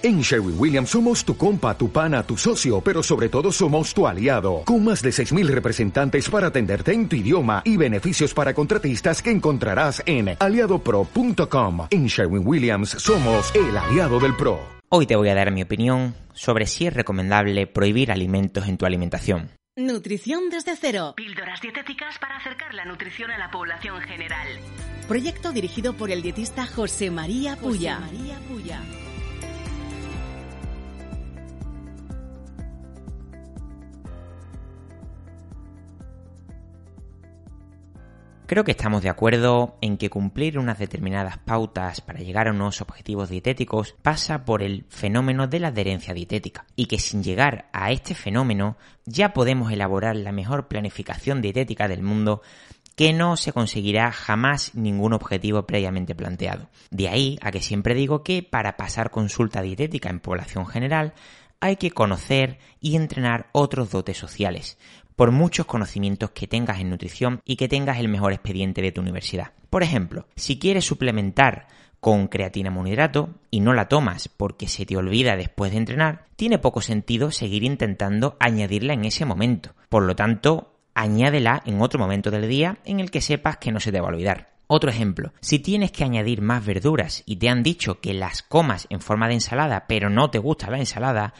En Sherwin Williams somos tu compa, tu pana, tu socio, pero sobre todo somos tu aliado, con más de 6.000 representantes para atenderte en tu idioma y beneficios para contratistas que encontrarás en aliadopro.com. En Sherwin Williams somos el aliado del PRO. Hoy te voy a dar mi opinión sobre si es recomendable prohibir alimentos en tu alimentación. Nutrición desde cero. Píldoras dietéticas para acercar la nutrición a la población general. Proyecto dirigido por el dietista José María Puya. María Puya. Creo que estamos de acuerdo en que cumplir unas determinadas pautas para llegar a unos objetivos dietéticos pasa por el fenómeno de la adherencia dietética y que sin llegar a este fenómeno ya podemos elaborar la mejor planificación dietética del mundo que no se conseguirá jamás ningún objetivo previamente planteado. De ahí a que siempre digo que para pasar consulta dietética en población general hay que conocer y entrenar otros dotes sociales, por muchos conocimientos que tengas en nutrición y que tengas el mejor expediente de tu universidad. Por ejemplo, si quieres suplementar con creatina monohidrato y no la tomas porque se te olvida después de entrenar, tiene poco sentido seguir intentando añadirla en ese momento. Por lo tanto, añádela en otro momento del día en el que sepas que no se te va a olvidar. Otro ejemplo, si tienes que añadir más verduras y te han dicho que las comas en forma de ensalada pero no te gusta la ensalada,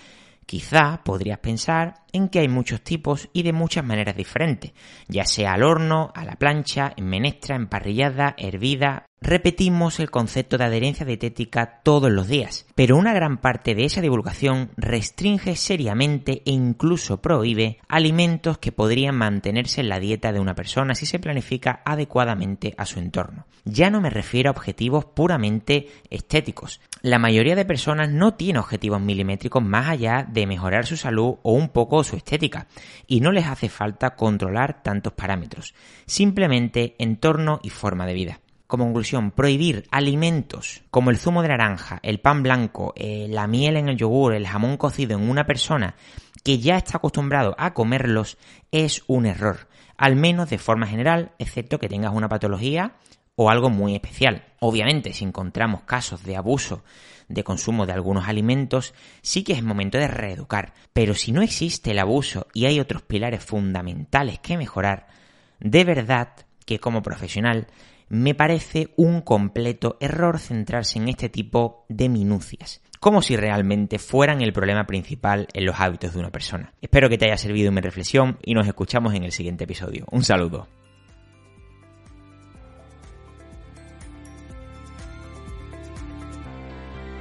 Quizá podrías pensar en que hay muchos tipos y de muchas maneras diferentes, ya sea al horno, a la plancha, en menestra, emparrillada, hervida, Repetimos el concepto de adherencia dietética todos los días, pero una gran parte de esa divulgación restringe seriamente e incluso prohíbe alimentos que podrían mantenerse en la dieta de una persona si se planifica adecuadamente a su entorno. Ya no me refiero a objetivos puramente estéticos. La mayoría de personas no tiene objetivos milimétricos más allá de mejorar su salud o un poco su estética, y no les hace falta controlar tantos parámetros, simplemente entorno y forma de vida. Como conclusión, prohibir alimentos como el zumo de naranja, el pan blanco, eh, la miel en el yogur, el jamón cocido en una persona que ya está acostumbrado a comerlos es un error, al menos de forma general, excepto que tengas una patología o algo muy especial. Obviamente, si encontramos casos de abuso de consumo de algunos alimentos, sí que es momento de reeducar. Pero si no existe el abuso y hay otros pilares fundamentales que mejorar, de verdad que como profesional me parece un completo error centrarse en este tipo de minucias, como si realmente fueran el problema principal en los hábitos de una persona. Espero que te haya servido mi reflexión y nos escuchamos en el siguiente episodio. Un saludo.